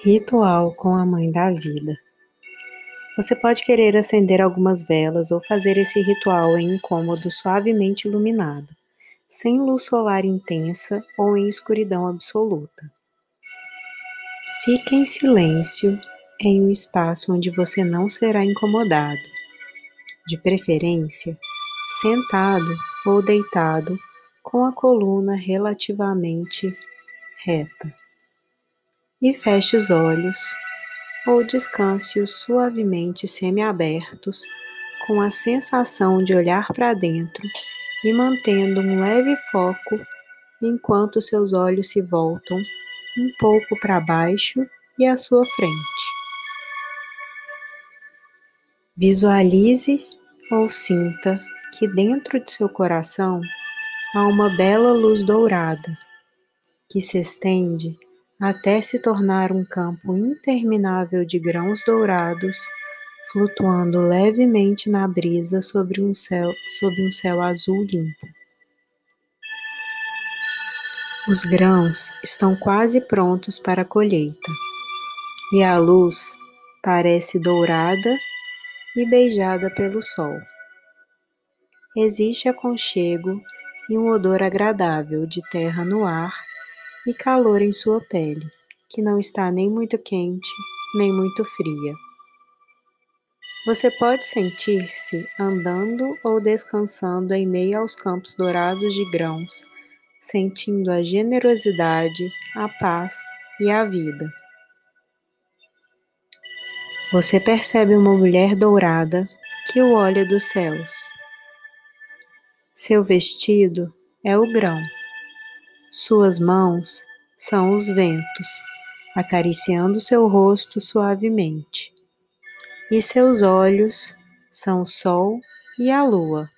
Ritual com a Mãe da Vida. Você pode querer acender algumas velas ou fazer esse ritual em um cômodo suavemente iluminado, sem luz solar intensa ou em escuridão absoluta. Fique em silêncio em um espaço onde você não será incomodado, de preferência sentado ou deitado com a coluna relativamente reta e feche os olhos ou descanse-os suavemente semiabertos, com a sensação de olhar para dentro e mantendo um leve foco enquanto seus olhos se voltam um pouco para baixo e à sua frente. Visualize ou sinta que dentro de seu coração há uma bela luz dourada que se estende até se tornar um campo interminável de grãos dourados flutuando levemente na brisa sobre um céu, sobre um céu azul limpo. Os grãos estão quase prontos para a colheita e a luz parece dourada e beijada pelo sol. Existe aconchego e um odor agradável de terra no ar e calor em sua pele, que não está nem muito quente nem muito fria. Você pode sentir-se andando ou descansando em meio aos campos dourados de grãos, sentindo a generosidade, a paz e a vida. Você percebe uma mulher dourada que o olha dos céus. Seu vestido é o grão suas mãos são os ventos, acariciando seu rosto suavemente, e seus olhos são o sol e a lua.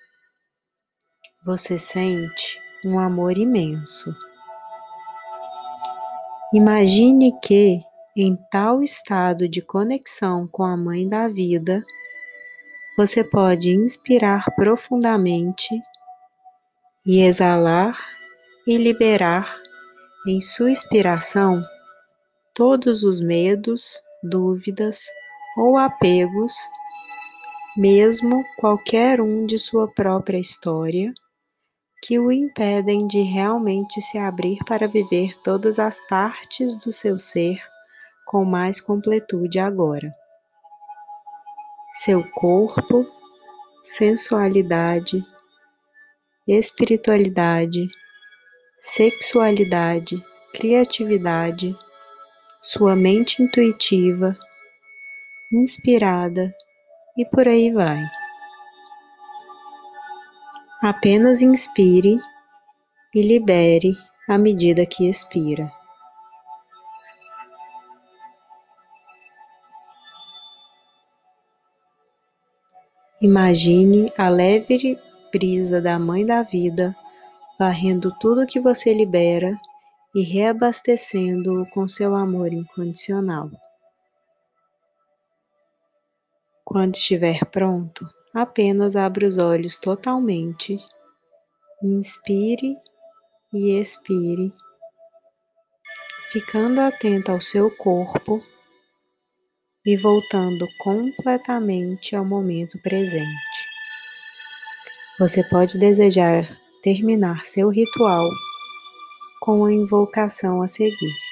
Você sente um amor imenso. Imagine que, em tal estado de conexão com a Mãe da Vida, você pode inspirar profundamente e exalar e liberar em sua inspiração todos os medos, dúvidas ou apegos, mesmo qualquer um de sua própria história, que o impedem de realmente se abrir para viver todas as partes do seu ser com mais completude agora. Seu corpo, sensualidade, espiritualidade, sexualidade, criatividade, sua mente intuitiva, inspirada e por aí vai. Apenas inspire e libere à medida que expira. Imagine a leve brisa da Mãe da Vida varrendo tudo que você libera e reabastecendo-o com seu amor incondicional. Quando estiver pronto, apenas abra os olhos totalmente, inspire e expire, ficando atento ao seu corpo e voltando completamente ao momento presente. Você pode desejar terminar seu ritual com a invocação a seguir.